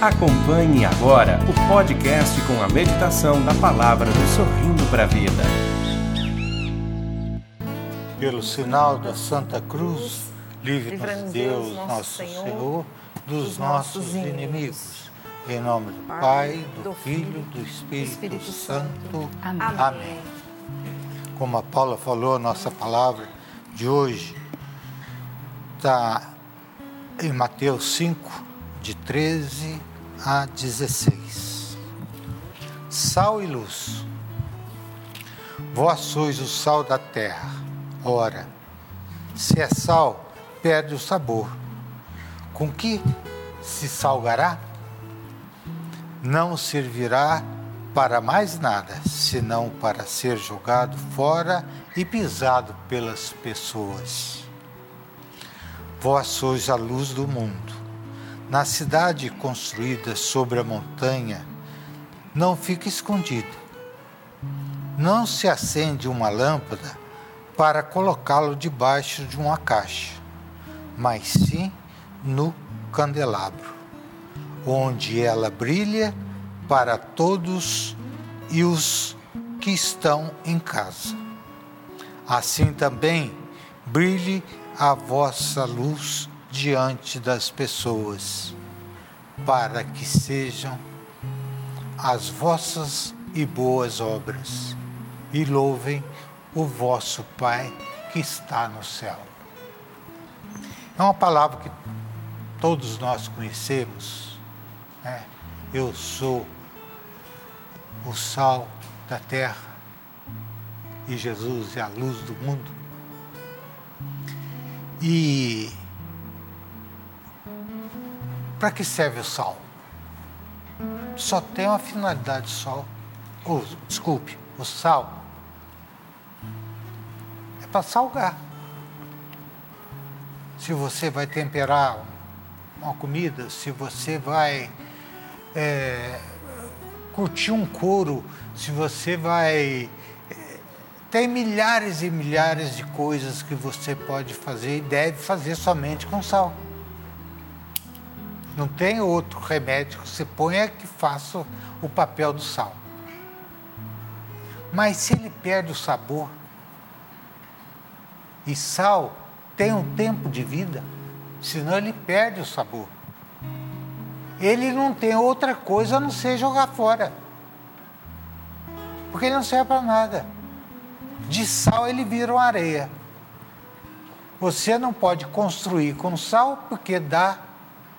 Acompanhe agora o podcast com a meditação da palavra do Sorrindo para a Vida. Pelo sinal da Santa Cruz, livre-nos Deus, nosso Senhor, dos nossos inimigos. Em nome do Pai, do Filho, do Espírito Santo. Amém. Como a Paula falou, a nossa palavra de hoje está em Mateus 5, de 13 a 16. Sal e luz. Vós sois o sal da terra. Ora, se é sal, perde o sabor. Com que se salgará? Não servirá para mais nada, senão para ser jogado fora e pisado pelas pessoas. Vós sois a luz do mundo. Na cidade construída sobre a montanha, não fica escondida. Não se acende uma lâmpada para colocá-lo debaixo de uma caixa, mas sim no candelabro, onde ela brilha para todos e os que estão em casa. Assim também brilhe a vossa luz diante das pessoas, para que sejam as vossas e boas obras, e louvem o vosso Pai que está no céu. É uma palavra que todos nós conhecemos. Né? Eu sou o sal da terra e Jesus é a luz do mundo. E para que serve o sal? Só tem uma finalidade só. Oh, desculpe, o sal é para salgar. Se você vai temperar uma comida, se você vai é, curtir um couro, se você vai. É, tem milhares e milhares de coisas que você pode fazer e deve fazer somente com sal. Não tem outro remédio que você ponha que faça o papel do sal. Mas se ele perde o sabor, e sal tem um tempo de vida, senão ele perde o sabor. Ele não tem outra coisa a não ser jogar fora. Porque ele não serve para nada. De sal ele vira uma areia. Você não pode construir com sal porque dá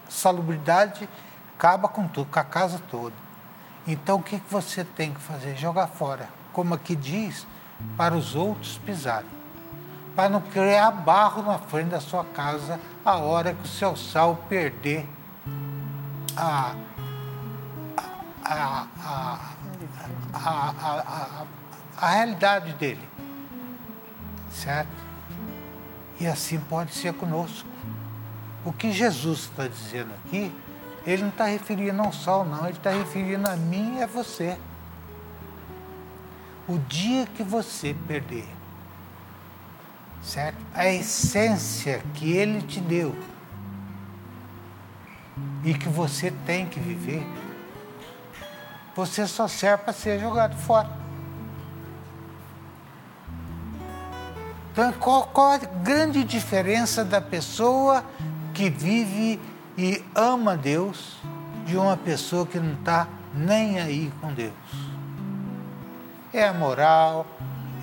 salubridade acaba com tudo, com a casa toda. Então o que, você tem que fazer? Jogar fora. Como aqui diz, para os outros pisarem. Para não criar barro na frente da sua casa a hora que o seu sal perder a, a, a, a, a realidade dele. Certo? E assim pode ser conosco. O que Jesus está dizendo aqui, ele não está referindo ao sol, não, ele está referindo a mim e a você. O dia que você perder, certo? A essência que ele te deu e que você tem que viver, você só serve para ser jogado fora. Então, qual, qual a grande diferença da pessoa que vive e ama Deus de uma pessoa que não está nem aí com Deus. É a moral,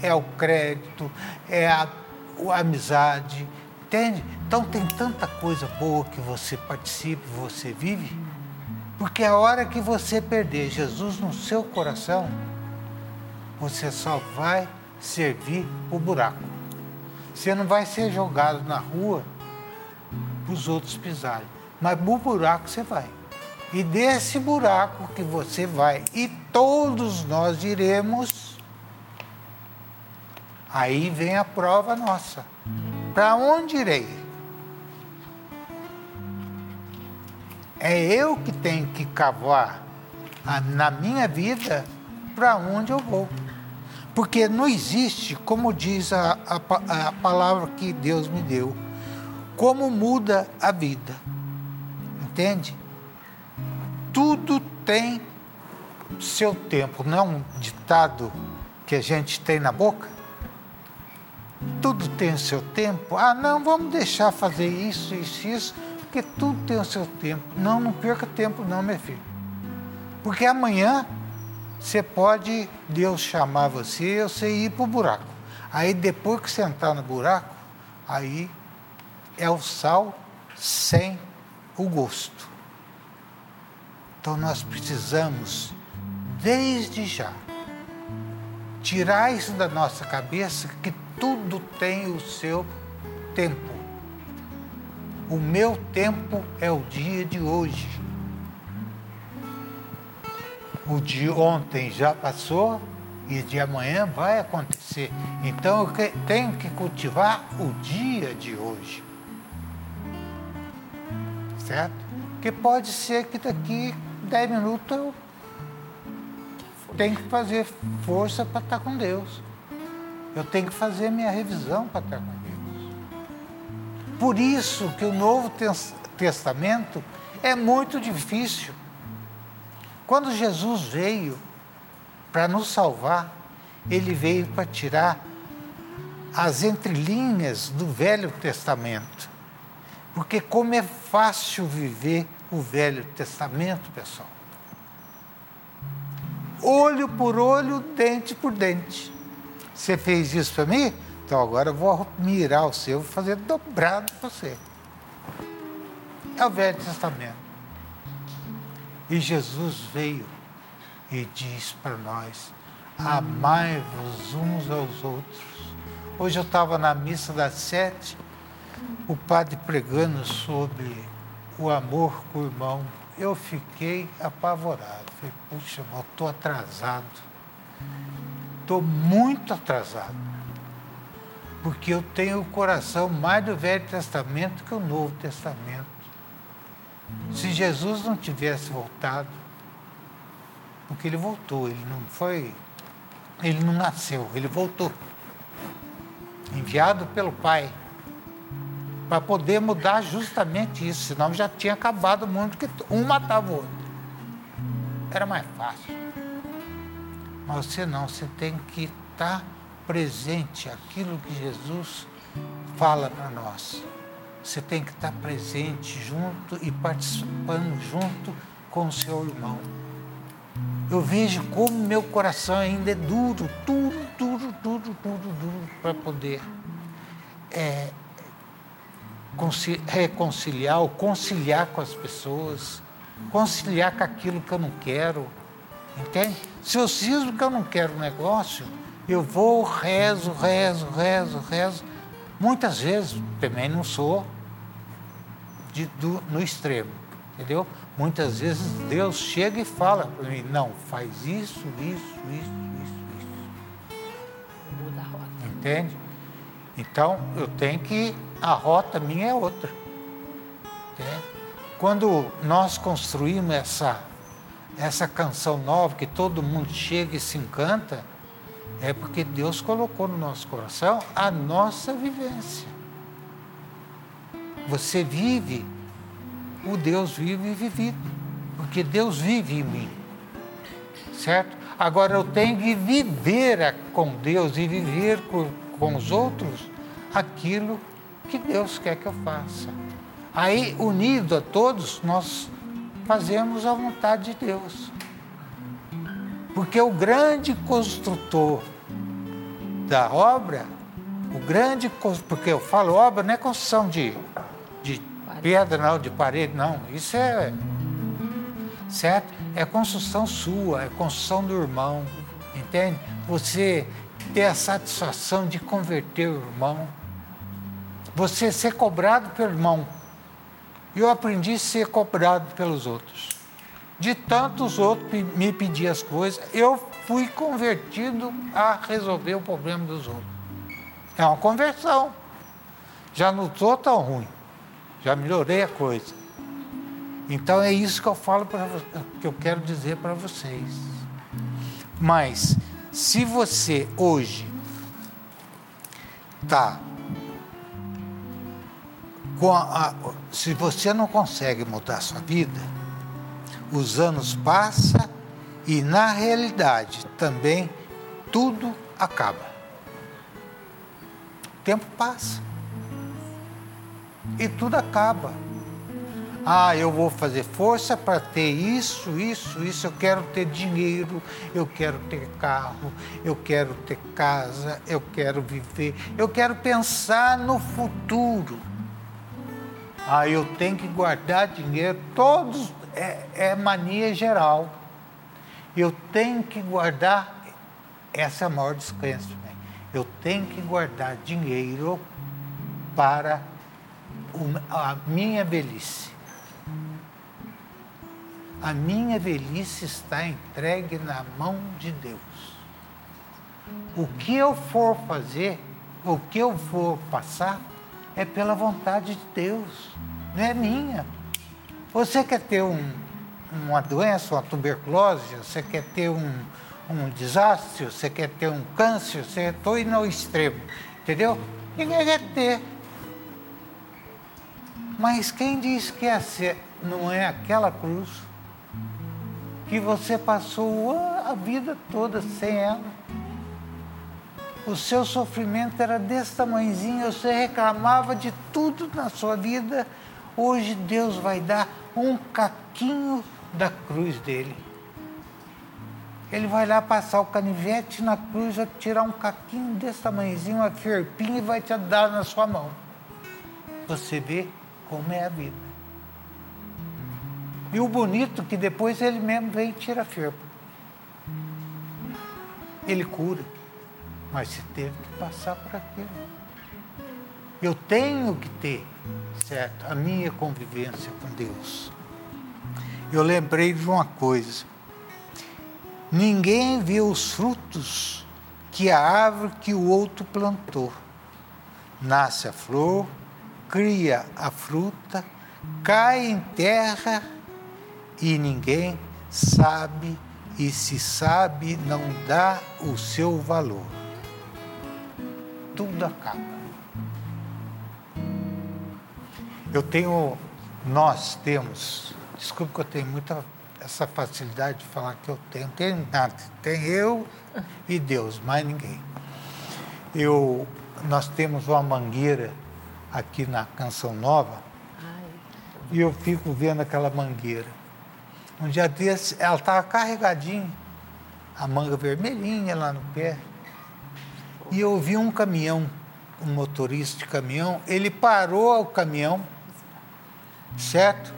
é o crédito, é a, a amizade, entende? Então tem tanta coisa boa que você participa, você vive, porque a hora que você perder Jesus no seu coração, você só vai servir o buraco. Você não vai ser jogado na rua os outros pisarem. Mas no buraco você vai. E desse buraco que você vai, e todos nós iremos, aí vem a prova nossa. Para onde irei? É eu que tenho que cavar na minha vida para onde eu vou. Porque não existe, como diz a, a, a palavra que Deus me deu, como muda a vida. Entende? tudo tem seu tempo, não é um ditado que a gente tem na boca? Tudo tem o seu tempo. Ah, não, vamos deixar fazer isso, isso, isso, porque tudo tem o seu tempo. Não, não perca tempo, não, meu filho. Porque amanhã você pode, Deus chamar você, você ir para o buraco. Aí depois que você entrar no buraco, aí é o sal sem o gosto. Então nós precisamos, desde já, tirar isso da nossa cabeça que tudo tem o seu tempo. O meu tempo é o dia de hoje. O de ontem já passou e de amanhã vai acontecer. Então eu tenho que cultivar o dia de hoje. Certo? Porque pode ser que daqui 10 minutos eu tenho que fazer força para estar com Deus. Eu tenho que fazer minha revisão para estar com Deus. Por isso que o Novo Testamento é muito difícil. Quando Jesus veio para nos salvar, ele veio para tirar as entrelinhas do Velho Testamento. Porque como é fácil viver o Velho Testamento, pessoal. Olho por olho, dente por dente. Você fez isso para mim? Então agora eu vou mirar o seu, vou fazer dobrado você. É o Velho Testamento. E Jesus veio e diz para nós: amai-vos uns aos outros. Hoje eu estava na missa das sete, o padre pregando sobre o amor com o irmão. Eu fiquei apavorado. Falei, puxa, eu estou atrasado estou muito atrasado. Porque eu tenho o coração mais do Velho Testamento que o Novo Testamento. Se Jesus não tivesse voltado, porque ele voltou, ele não foi, ele não nasceu, ele voltou. Enviado pelo Pai para poder mudar justamente isso, senão já tinha acabado o mundo, porque um matava o outro. Era mais fácil. Mas você não, você tem que estar presente aquilo que Jesus fala para nós. Você tem que estar presente junto e participando junto com o seu irmão. Eu vejo como meu coração ainda é duro, duro, duro, duro, duro, duro, para poder é, reconciliar ou conciliar com as pessoas, conciliar com aquilo que eu não quero, entende? Se eu sinto que eu não quero um negócio, eu vou, rezo, rezo, rezo, rezo. Muitas vezes também não sou de, do, no extremo, entendeu? Muitas vezes Deus chega e fala para mim, não, faz isso, isso, isso, isso, isso. Muda a rota. Entende? Então eu tenho que, a rota minha é outra. Entende? Quando nós construímos essa essa canção nova que todo mundo chega e se encanta, é porque Deus colocou no nosso coração a nossa vivência. Você vive, o Deus vive e vivido, porque Deus vive em mim, certo? Agora eu tenho que viver com Deus e viver com, com os outros aquilo que Deus quer que eu faça. Aí, unido a todos, nós fazemos a vontade de Deus. Porque o grande construtor da obra, o grande, porque eu falo obra não é construção de, de pedra, não, de parede, não. Isso é certo? É construção sua, é construção do irmão, entende? Você ter a satisfação de converter o irmão, você ser cobrado pelo irmão eu aprendi a ser cobrado pelos outros. De tantos outros me pedir as coisas, eu fui convertido a resolver o problema dos outros. É uma conversão. Já não estou tão ruim. Já melhorei a coisa. Então é isso que eu falo para que eu quero dizer para vocês. Mas se você hoje está a, se você não consegue mudar sua vida, os anos passam e na realidade também tudo acaba. O tempo passa e tudo acaba. Ah, eu vou fazer força para ter isso, isso, isso. Eu quero ter dinheiro, eu quero ter carro, eu quero ter casa, eu quero viver, eu quero pensar no futuro. Ah, eu tenho que guardar dinheiro. Todos é, é mania geral. Eu tenho que guardar. Essa é a maior descrença. Né? Eu tenho que guardar dinheiro para a minha velhice. A minha velhice está entregue na mão de Deus. O que eu for fazer, o que eu for passar, é pela vontade de Deus, não é minha. Você quer ter um, uma doença, uma tuberculose, você quer ter um, um desastre, você quer ter um câncer, você estou indo ao extremo, entendeu? Ninguém quer ter. Mas quem diz que essa não é aquela cruz que você passou a vida toda sem ela? O seu sofrimento era desse tamanhozinho, você reclamava de tudo na sua vida. Hoje Deus vai dar um caquinho da cruz dele. Ele vai lá passar o canivete na cruz, vai tirar um caquinho desse tamanhozinho, uma ferpinha e vai te dar na sua mão. Você vê como é a vida. E o bonito que depois ele mesmo vem e tira a ferpa. Ele cura, mas você teve que passar por aquilo. Eu tenho que ter, certo, a minha convivência com Deus. Eu lembrei de uma coisa. Ninguém vê os frutos que a árvore que o outro plantou. Nasce a flor, cria a fruta, cai em terra e ninguém sabe, e se sabe, não dá o seu valor. Tudo acaba. Eu tenho, nós temos, desculpe que eu tenho muita essa facilidade de falar que eu tenho, tenho nada, tem eu e Deus, mais ninguém. Eu, nós temos uma mangueira aqui na Canção Nova e eu fico vendo aquela mangueira. Um dia desse, ela estava carregadinha, a manga vermelhinha lá no pé. E eu vi um caminhão, um motorista de caminhão, ele parou o caminhão, certo?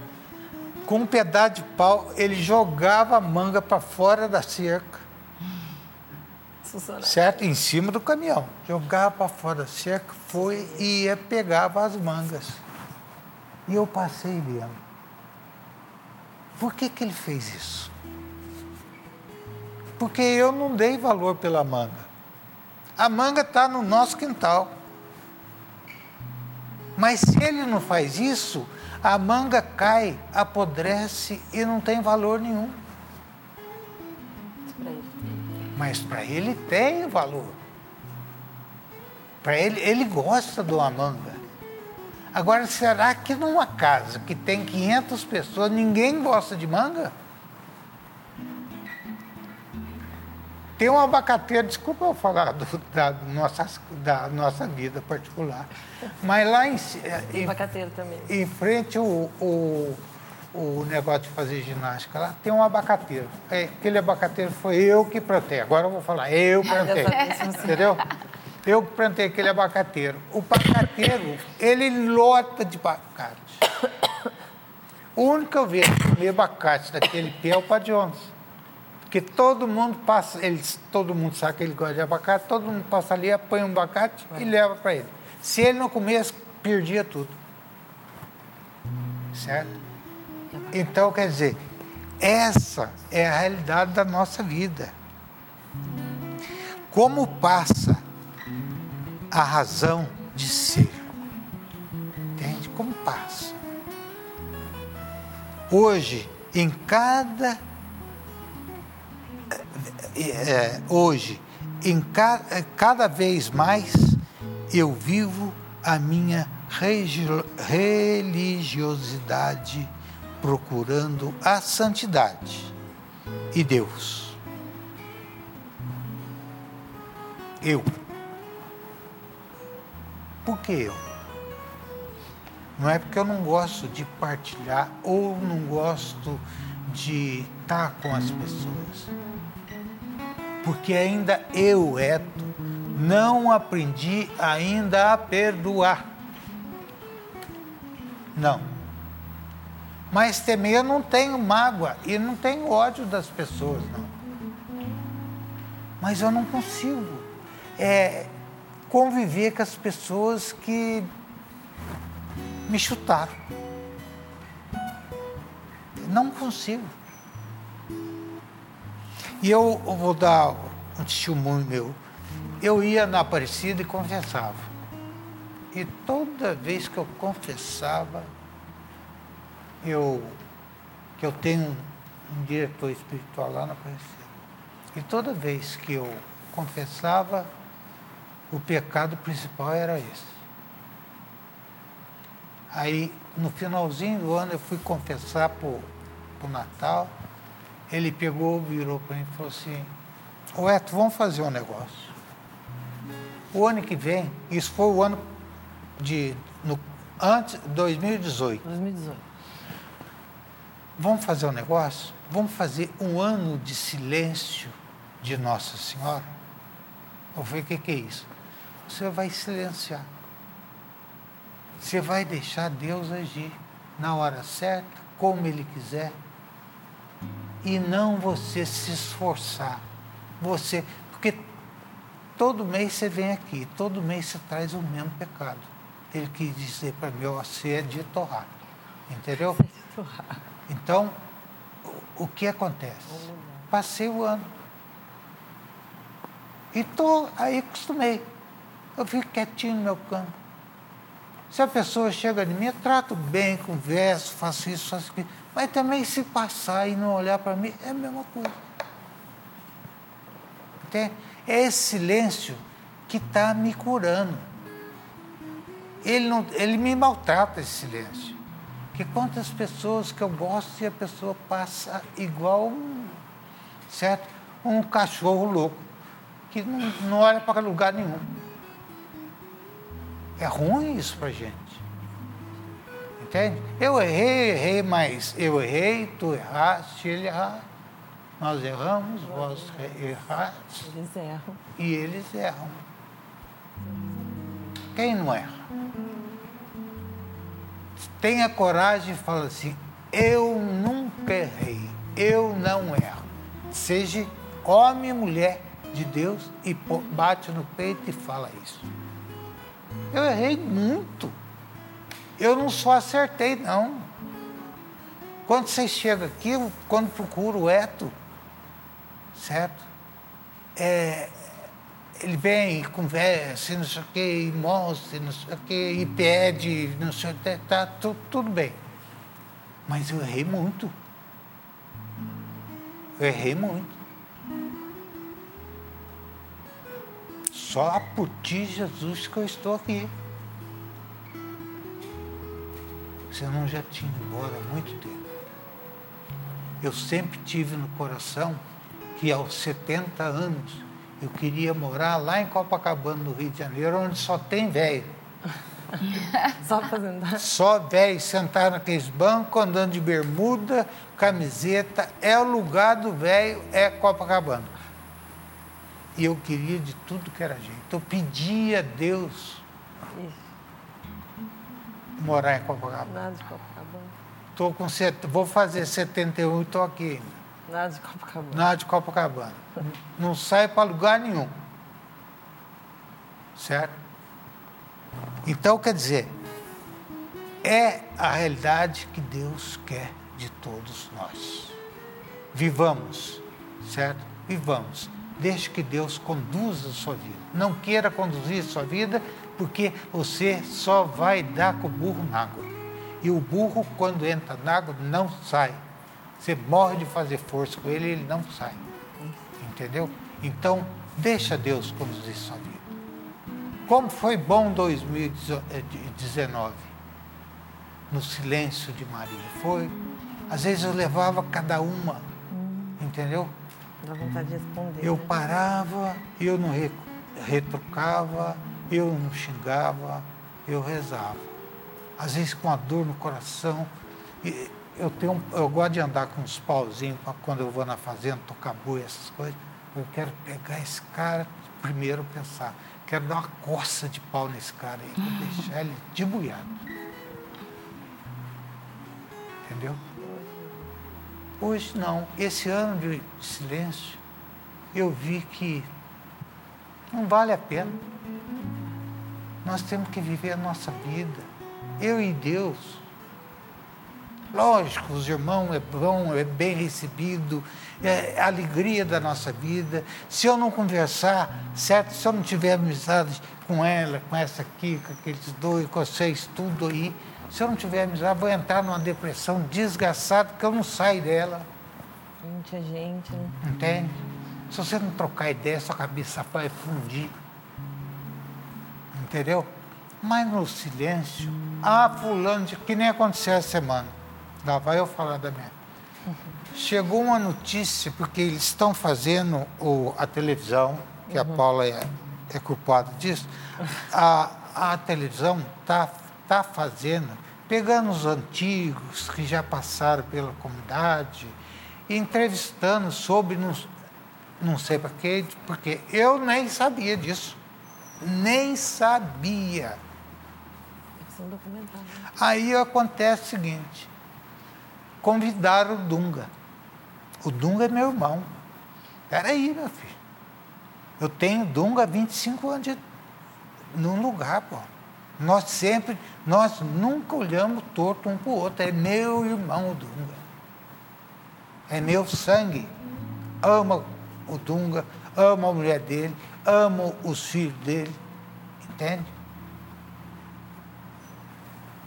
Com um pedaço de pau, ele jogava a manga para fora da cerca. Certo? Em cima do caminhão. Jogava para fora da cerca, foi e ia, pegava as mangas. E eu passei vendo. Por que, que ele fez isso? Porque eu não dei valor pela manga. A manga está no nosso quintal. Mas se ele não faz isso, a manga cai, apodrece e não tem valor nenhum mas para ele tem valor. Para ele, ele gosta de uma manga. Agora, será que numa casa que tem 500 pessoas, ninguém gosta de manga? Tem um abacateiro, desculpa eu falar do, da, nossa, da nossa vida particular, mas lá em, em, em frente o, o o negócio de fazer ginástica lá, tem um abacateiro. É, aquele abacateiro foi eu que plantei. Agora eu vou falar, eu plantei. entendeu? Eu que plantei aquele abacateiro. O abacateiro, ele lota de abacate. O único que eu vejo comer abacate daquele pé é o Padiones. Porque todo mundo passa, eles, todo mundo sabe que ele gosta de abacate, todo mundo passa ali, põe um abacate e leva para ele. Se ele não comesse, perdia tudo. Certo? Então, quer dizer, essa é a realidade da nossa vida. Como passa a razão de ser? Entende? Como passa? Hoje, em cada. É, hoje, em ca, cada vez mais, eu vivo a minha religiosidade procurando a santidade e Deus. Eu. Por que eu? Não é porque eu não gosto de partilhar ou não gosto de estar com as pessoas. Porque ainda eu, Eto, não aprendi ainda a perdoar. Não. Mas também eu não tenho mágoa e não tenho ódio das pessoas, não. Mas eu não consigo é, conviver com as pessoas que me chutaram. Não consigo. E eu vou dar um testemunho meu. Eu ia na Aparecida e confessava. E toda vez que eu confessava, eu, que eu tenho um, diretor espiritual lá na Aparecida. E toda vez que eu confessava, o pecado principal era esse. Aí, no finalzinho do ano, eu fui confessar para o Natal. Ele pegou, virou para mim e falou assim: Ô Eto, vamos fazer um negócio. O ano que vem, isso foi o ano de. No, antes, 2018. 2018. Vamos fazer um negócio? Vamos fazer um ano de silêncio de Nossa Senhora? Eu falei: o que, que é isso? Você vai silenciar. Você vai deixar Deus agir na hora certa, como Ele quiser. E não você se esforçar. Você, porque todo mês você vem aqui, todo mês você traz o mesmo pecado. Ele quis dizer para mim, você é de torrar. Entendeu? Então, o, o que acontece? Passei o ano. E tô, aí acostumei. Eu fico quietinho no meu canto. Se a pessoa chega de mim, eu trato bem, converso, faço isso, faço aquilo. Mas também se passar e não olhar para mim, é a mesma coisa. Entende? É esse silêncio que está me curando. Ele, não, ele me maltrata esse silêncio. Que quantas pessoas que eu gosto e a pessoa passa igual, certo? Um cachorro louco, que não, não olha para lugar nenhum. É ruim isso para gente. Entende? Eu errei, errei, mas eu errei, tu erraste, ele errou. Nós erramos, vós erraste. Eles erram. E eles erram. Quem não erra? Tenha coragem e fala assim, eu nunca errei, eu não erro. Seja homem e mulher de Deus e bate no peito e fala isso. Eu errei muito. Eu não só acertei, não. Quando vocês chegam aqui, quando procuro o Eto, certo? É, ele vem, conversa, não sei o que, e mostra, não sei o que, e pede, não sei o que, tá tudo bem. Mas eu errei muito. Eu errei muito. Só por ti, Jesus, que eu estou aqui. Senão já tinha ido embora há muito tempo. Eu sempre tive no coração que aos 70 anos eu queria morar lá em Copacabana, no Rio de Janeiro, onde só tem velho. só fazendo. Só velho, sentado naqueles bancos, andando de bermuda, camiseta. É o lugar do velho, é Copacabana. E eu queria de tudo que era jeito. Eu pedia a Deus Isso. morar em Copacabana. Nada de Copacabana. Tô com set... Vou fazer 71 e estou aqui. Nada de Copacabana. Nada de Copacabana. Não sai para lugar nenhum. Certo? Então, quer dizer, é a realidade que Deus quer de todos nós. Vivamos, certo? Vivamos Deixe que Deus conduza a sua vida. Não queira conduzir a sua vida, porque você só vai dar com o burro na água. E o burro, quando entra na água, não sai. Você morre de fazer força com ele, ele não sai. Entendeu? Então, deixa Deus conduzir a sua vida. Como foi bom 2019? No silêncio de Maria. Foi Às vezes eu levava cada uma, entendeu? Dá vontade de responder. Eu né? parava, eu não retrucava, eu não xingava, eu rezava. Às vezes com a dor no coração. eu, tenho, eu gosto de andar com uns pauzinhos quando eu vou na fazenda tocar boi, essas coisas. Eu quero pegar esse cara, primeiro pensar, quero dar uma coça de pau nesse cara aí, deixar ele debuiado. Entendeu? Hoje não. Esse ano de silêncio, eu vi que não vale a pena. Nós temos que viver a nossa vida. Eu e Deus. Lógico, os irmãos é bom, é bem recebido, é a alegria da nossa vida. Se eu não conversar, certo? Se eu não tiver amizade com ela, com essa aqui, com aqueles dois, com vocês, tudo aí, se eu não tiver amizade, vou entrar numa depressão desgraçada, porque eu não saio dela. Gente, a gente, né? Entende? Se você não trocar ideia, sua cabeça vai fundir. Entendeu? Mas no silêncio, ah, fulano, de, que nem aconteceu essa semana. Lá vai eu falar da minha. Chegou uma notícia, porque eles estão fazendo o, a televisão, que uhum. a Paula é, é culpada disso, a, a televisão está está fazendo, pegando os antigos que já passaram pela comunidade, entrevistando sobre, não, não sei para quê, porque eu nem sabia disso. Nem sabia. Aí acontece o seguinte: convidaram o Dunga. O Dunga é meu irmão. Peraí, meu filho. Eu tenho Dunga há 25 anos de, num lugar, pô. Nós sempre, nós nunca olhamos torto um para o outro. É meu irmão o Dunga. É meu sangue. Ama o Dunga, ama a mulher dele, ama os filhos dele. Entende?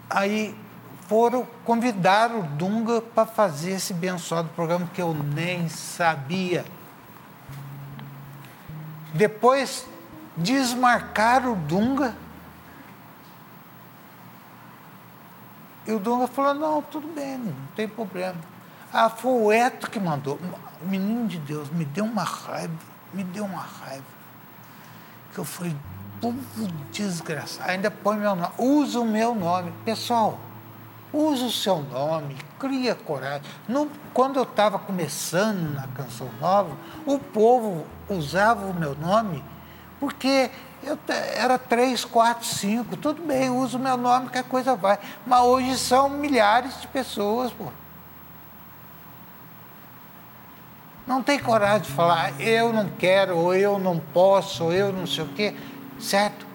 Aí foram convidar o Dunga para fazer esse abençoado programa que eu nem sabia. Depois desmarcaram o Dunga E o Dunga falou, não, tudo bem, não tem problema. Ah, foi o Eto que mandou. Menino de Deus me deu uma raiva, me deu uma raiva. Que eu falei, povo desgraçado, ainda põe meu nome, usa o meu nome. Pessoal, usa o seu nome, cria coragem. No, quando eu estava começando na Canção Nova, o povo usava o meu nome porque eu, era três, quatro, cinco, tudo bem, uso meu nome que a coisa vai. Mas hoje são milhares de pessoas, pô. Não tem coragem de falar, eu não quero, ou eu não posso, ou eu não sei o quê, certo?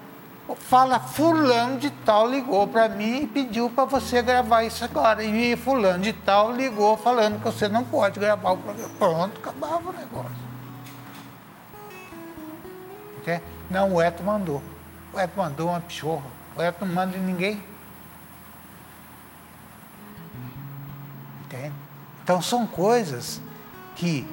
Fala, fulano de tal ligou para mim e pediu para você gravar isso agora. E fulano de tal ligou falando que você não pode gravar o programa. Pronto, acabava o negócio. Entende? Não, o Eto mandou. O Eto mandou uma pichorra. O Eto não manda ninguém. Entende? Então são coisas que,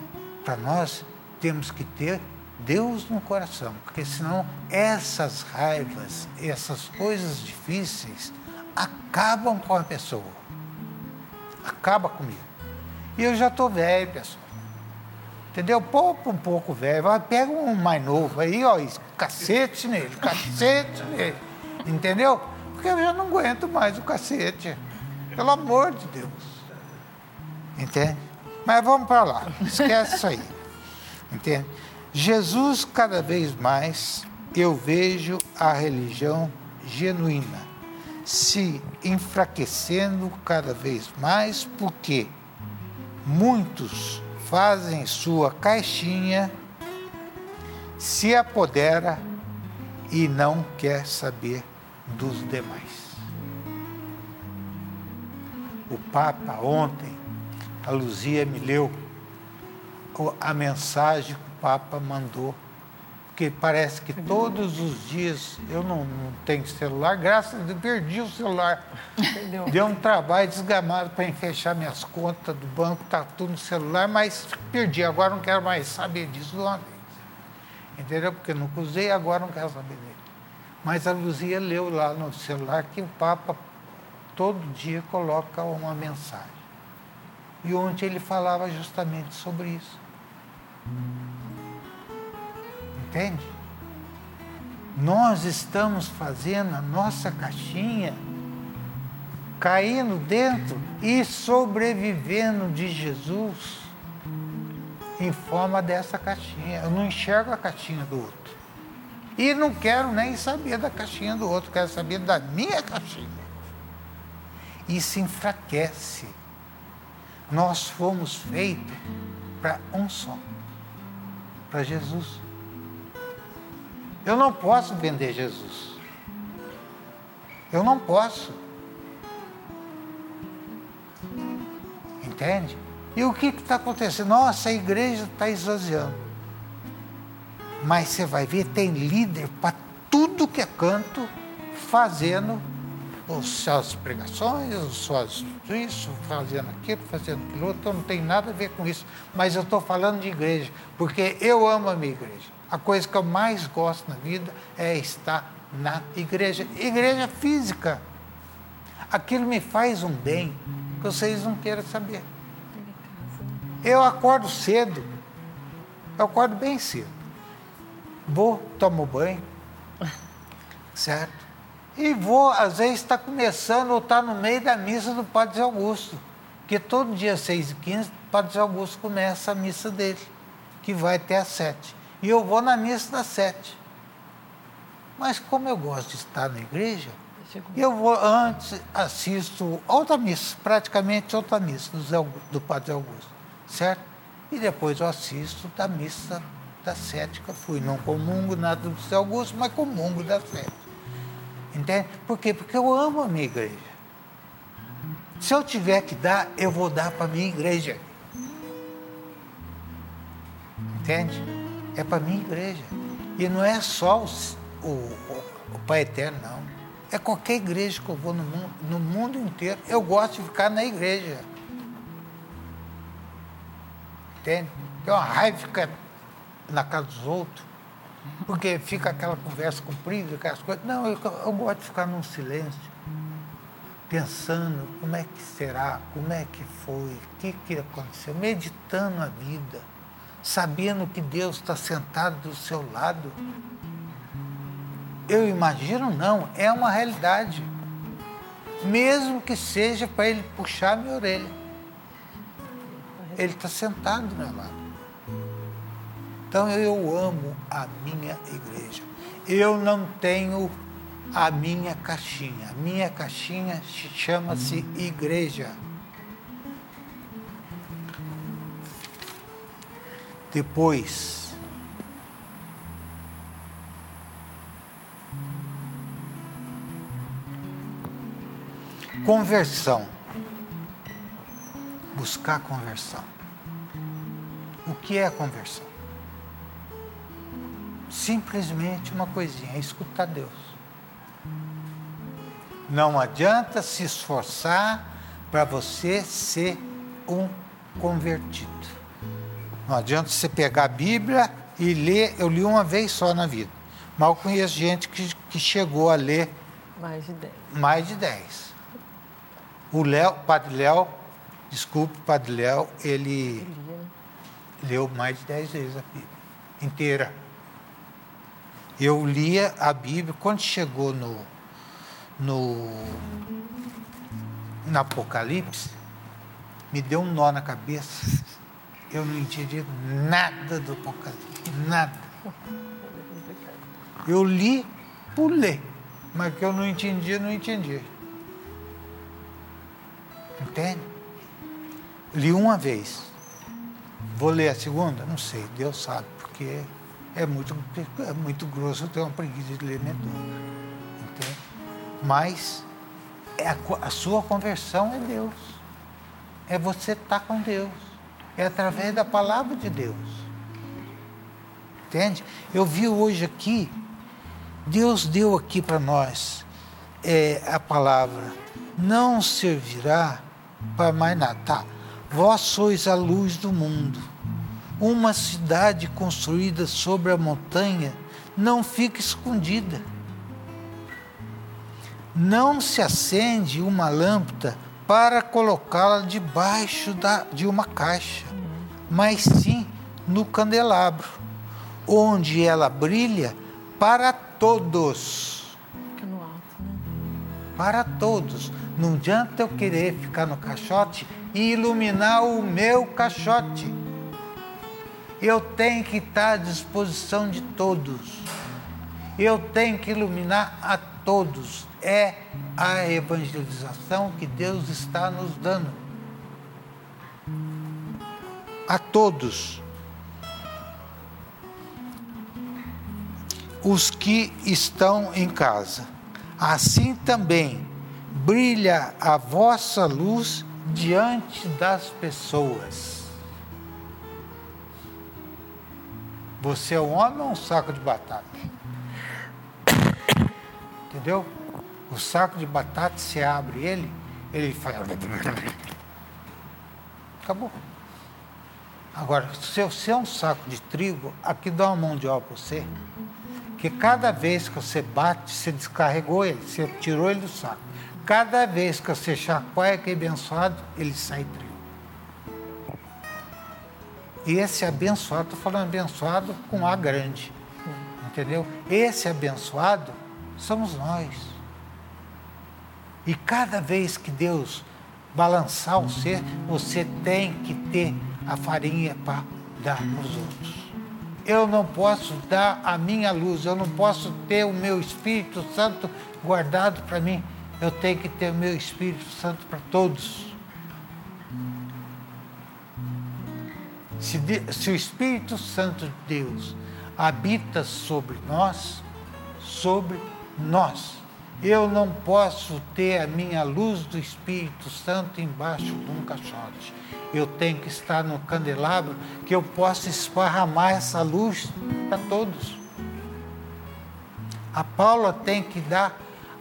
para nós, temos que ter Deus no coração, porque senão essas raivas, essas coisas difíceis acabam com a pessoa. Acaba comigo. E eu já estou velho, pessoal. Entendeu? Pouco um pouco velho. Pega um mais novo aí, ó, cacete nele, cacete nele. Entendeu? Porque eu já não aguento mais o cacete. Pelo amor de Deus. Entende? Mas vamos para lá. Esquece isso aí. Entende? Jesus, cada vez mais, eu vejo a religião genuína se enfraquecendo cada vez mais, porque muitos fazem sua caixinha, se apodera e não quer saber dos demais. O Papa ontem, a Luzia me leu a mensagem que o Papa mandou porque parece que todos os dias eu não, não tenho celular, graças a Deus, perdi o celular. Entendeu? Deu um trabalho desgamado para fechar minhas contas do banco, está tudo no celular, mas perdi, agora não quero mais saber disso de uma vez. Entendeu? Porque nunca usei, agora não quero saber dele. Mas a Luzia leu lá no celular que o Papa todo dia coloca uma mensagem. e onde ele falava justamente sobre isso. Entende? Nós estamos fazendo a nossa caixinha caindo dentro e sobrevivendo de Jesus em forma dessa caixinha. Eu não enxergo a caixinha do outro. E não quero nem saber da caixinha do outro, quero saber da minha caixinha. Isso enfraquece. Nós fomos feitos para um só, para Jesus. Eu não posso vender Jesus. Eu não posso. Entende? E o que está acontecendo? Nossa, a igreja está esvaziando. Mas você vai ver, tem líder para tudo que é canto, fazendo as suas pregações, as suas isso, fazendo aquilo, fazendo aquilo outro, então não tem nada a ver com isso. Mas eu estou falando de igreja, porque eu amo a minha igreja. A coisa que eu mais gosto na vida é estar na igreja. Igreja física. Aquilo me faz um bem que vocês não queiram saber. Eu acordo cedo. Eu acordo bem cedo. Vou, tomo banho. Certo? E vou, às vezes está começando ou está no meio da missa do Padre Augusto. Porque todo dia, 6 e 15, o Padre Augusto começa a missa dele, que vai até às 7. E eu vou na missa das 7. Mas como eu gosto de estar na igreja, eu vou antes, assisto outra missa, praticamente outra missa do, do Padre Augusto, certo? E depois eu assisto da missa das sete que eu fui. Não comungo nada do Zé Augusto, mas comungo das sete. Entende? Por quê? Porque eu amo a minha igreja. Se eu tiver que dar, eu vou dar para a minha igreja. Entende? É para a minha igreja. E não é só o, o, o, Pai Eterno, não. É qualquer igreja que eu vou no mundo, no mundo inteiro. Eu gosto de ficar na igreja. Entende? Tem uma raiva ficar na casa dos outros porque fica aquela conversa comprida, aquelas coisas. Não, eu, eu gosto de ficar num silêncio, pensando como é que será, como é que foi, o que, que aconteceu, meditando a vida, sabendo que Deus está sentado do seu lado. Eu imagino, não, é uma realidade. Mesmo que seja para ele puxar minha orelha. Ele está sentado do meu lado. Então eu amo a minha igreja. Eu não tenho a minha caixinha. A minha caixinha chama-se igreja. Depois, conversão. Buscar conversão. O que é a conversão? simplesmente uma coisinha, é escutar Deus. Não adianta se esforçar para você ser um convertido. Não adianta você pegar a Bíblia e ler, eu li uma vez só na vida. Mal conheço gente que, que chegou a ler mais de 10. Mais de 10. O Léo, Padre Léo, desculpe, Padre Léo, ele leu mais de 10 vezes a Bíblia inteira eu lia a Bíblia, quando chegou no, no, no Apocalipse, me deu um nó na cabeça. Eu não entendi nada do Apocalipse, nada. Eu li por ler, mas que eu não entendi, não entendi. Entende? Li uma vez. Vou ler a segunda? Não sei, Deus sabe, porque é muito, é muito grosso, eu tenho uma preguiça de ler metade. Entende? Mas é a, a, sua conversão é Deus. É você estar com Deus. É através da palavra de Deus. Entende? Eu vi hoje aqui, Deus deu aqui para nós é, a palavra, não servirá para mais nada. Tá. Vós sois a luz do mundo uma cidade construída sobre a montanha não fica escondida. Não se acende uma lâmpada para colocá-la debaixo da, de uma caixa, mas sim no candelabro, onde ela brilha para todos. Fica no alto, né? Para todos. Não adianta eu querer ficar no caixote e iluminar o meu caixote. Eu tenho que estar à disposição de todos. Eu tenho que iluminar a todos. É a evangelização que Deus está nos dando. A todos. Os que estão em casa. Assim também brilha a vossa luz diante das pessoas. Você é um homem ou um saco de batata? Entendeu? O saco de batata, você abre ele, ele faz. Acabou. Agora, se você é um saco de trigo, aqui dá uma mão de obra para você. Que cada vez que você bate, você descarregou ele, você tirou ele do saco. Cada vez que você chacoalha aquele abençoado, ele sai trigo. E esse abençoado, estou falando abençoado com A grande. Entendeu? Esse abençoado somos nós. E cada vez que Deus balançar o ser, você tem que ter a farinha para dar para os outros. Eu não posso dar a minha luz, eu não posso ter o meu Espírito Santo guardado para mim. Eu tenho que ter o meu Espírito Santo para todos. Se, se o Espírito Santo de Deus habita sobre nós, sobre nós, eu não posso ter a minha luz do Espírito Santo embaixo de um caixote. Eu tenho que estar no candelabro que eu possa esparramar essa luz para todos. A Paula tem que dar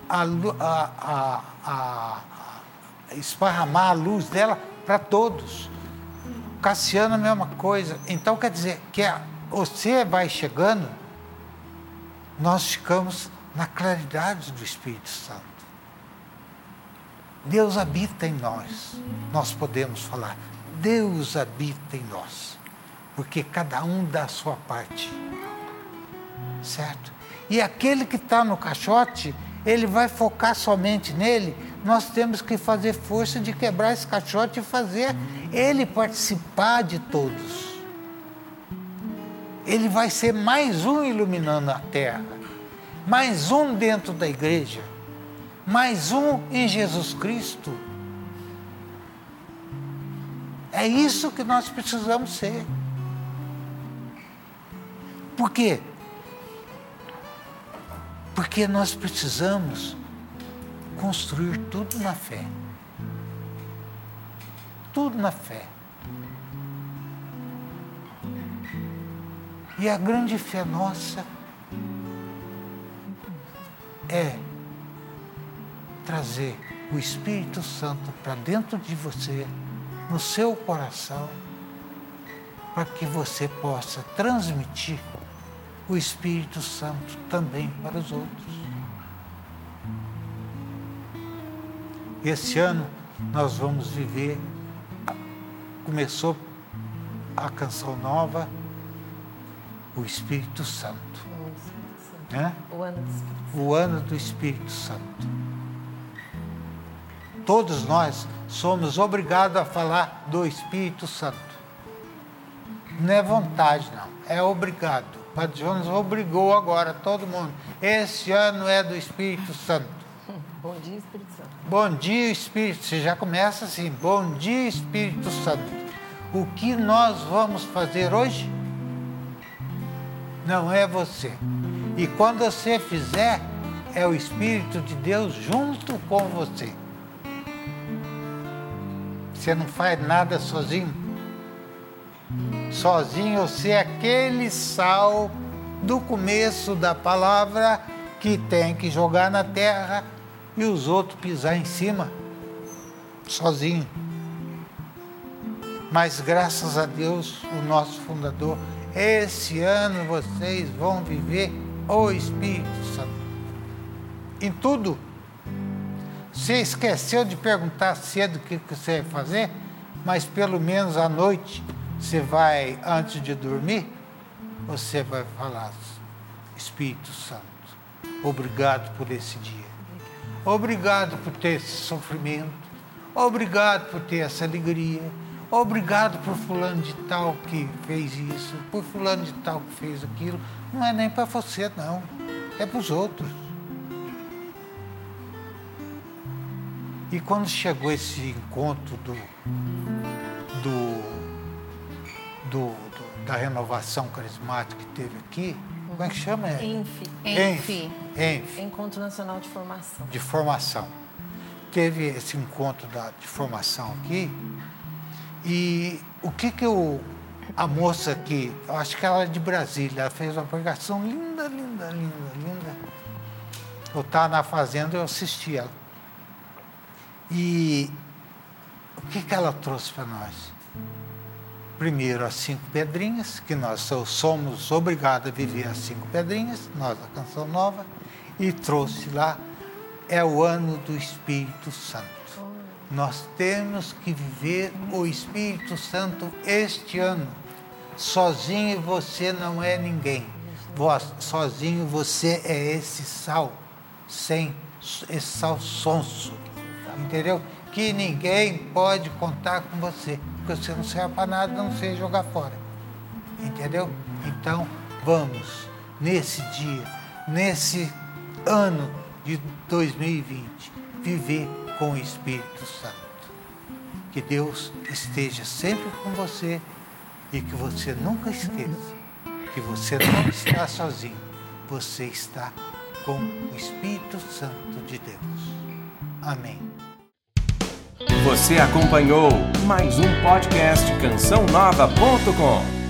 a, a, a, a esparramar a luz dela para todos. Cassiano, a mesma coisa. Então, quer dizer que você vai chegando, nós ficamos na claridade do Espírito Santo. Deus habita em nós. Nós podemos falar, Deus habita em nós. Porque cada um dá a sua parte. Certo? E aquele que está no caixote, ele vai focar somente nele. Nós temos que fazer força de quebrar esse caixote e fazer ele participar de todos. Ele vai ser mais um iluminando a terra mais um dentro da igreja, mais um em Jesus Cristo. É isso que nós precisamos ser. Por quê? Porque nós precisamos construir tudo na fé. Tudo na fé. E a grande fé nossa é trazer o Espírito Santo para dentro de você, no seu coração, para que você possa transmitir o Espírito Santo também para os outros. Esse ano nós vamos viver, começou a canção nova, o Espírito Santo. Né? O ano do Espírito Santo. O ano do Espírito Santo. Todos nós somos obrigados a falar do Espírito Santo. Não é vontade, não. É obrigado. O Padre Jonas obrigou agora todo mundo. Esse ano é do Espírito Santo. Bom dia, Espírito Santo. Bom dia, Espírito. Você já começa assim. Bom dia, Espírito Santo. O que nós vamos fazer hoje? Não é você. E quando você fizer, é o Espírito de Deus junto com você. Você não faz nada sozinho. Sozinho você é aquele sal do começo da palavra que tem que jogar na terra e os outros pisar em cima, sozinho. Mas graças a Deus, o nosso fundador, esse ano vocês vão viver o Espírito Santo. Em tudo. Você esqueceu de perguntar cedo o que você vai fazer, mas pelo menos à noite você vai, antes de dormir, você vai falar, Espírito Santo, obrigado por esse dia. Obrigado por ter esse sofrimento. Obrigado por ter essa alegria. Obrigado por fulano de tal que fez isso, por fulano de tal que fez aquilo. Não é nem para você, não. É para os outros. E quando chegou esse encontro do, do, do, do da renovação carismática que teve aqui, como é que chama? ENF. ENF. ENF. Encontro Nacional de Formação. De formação. Teve esse encontro da, de formação aqui. E o que que eu, a moça aqui, eu acho que ela é de Brasília, ela fez uma pregação linda, linda, linda, linda. Eu estava na fazenda, eu assisti ela. E o que que ela trouxe para nós? primeiro as cinco pedrinhas, que nós somos obrigados a viver as cinco pedrinhas, nós a canção nova, e trouxe lá, é o ano do Espírito Santo. Nós temos que viver o Espírito Santo este ano. Sozinho você não é ninguém. Sozinho você é esse sal, sem esse sal sonso. Entendeu? Que ninguém pode contar com você porque você não serve para nada, não sei jogar fora. Entendeu? Então, vamos, nesse dia, nesse ano de 2020, viver com o Espírito Santo. Que Deus esteja sempre com você e que você nunca esqueça que você não está sozinho, você está com o Espírito Santo de Deus. Amém. Você acompanhou mais um podcast cançãonova.com.